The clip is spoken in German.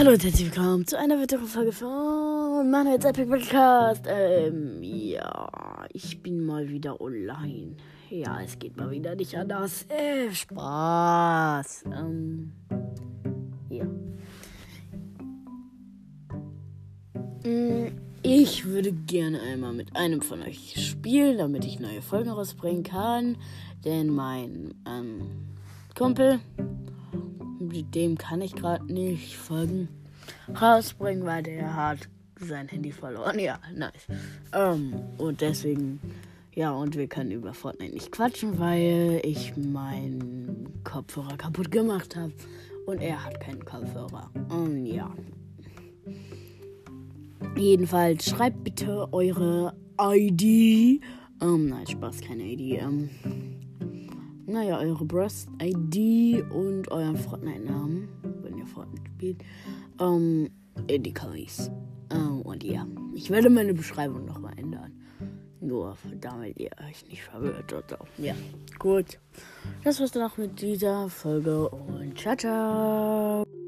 Hallo und herzlich willkommen zu einer weiteren Folge von Manuels Epic Podcast. Ähm, ja, ich bin mal wieder online. Ja, es geht mal wieder nicht anders. Äh, Spaß. Ähm, ja. Mm, Ich würde gerne einmal mit einem von euch spielen, damit ich neue Folgen rausbringen kann. Denn mein ähm, Kumpel, dem kann ich gerade nicht Folgen rausbringen, weil der hat sein Handy verloren. Ja, nice. Ähm, und deswegen, ja, und wir können über Fortnite nicht quatschen, weil ich meinen Kopfhörer kaputt gemacht habe. Und er hat keinen Kopfhörer. Und ja. Jedenfalls schreibt bitte eure ID. Ähm, nein, Spaß, keine ID. Ähm, naja, eure Brust-ID und euren Fortnite-Namen, wenn ihr Fortnite spielt, ähm, in die Kommis. Ähm, und ja, ich werde meine Beschreibung nochmal ändern. Nur damit ihr euch nicht verwirrt oder so. Ja, gut. Das war's dann auch mit dieser Folge und ciao, ciao.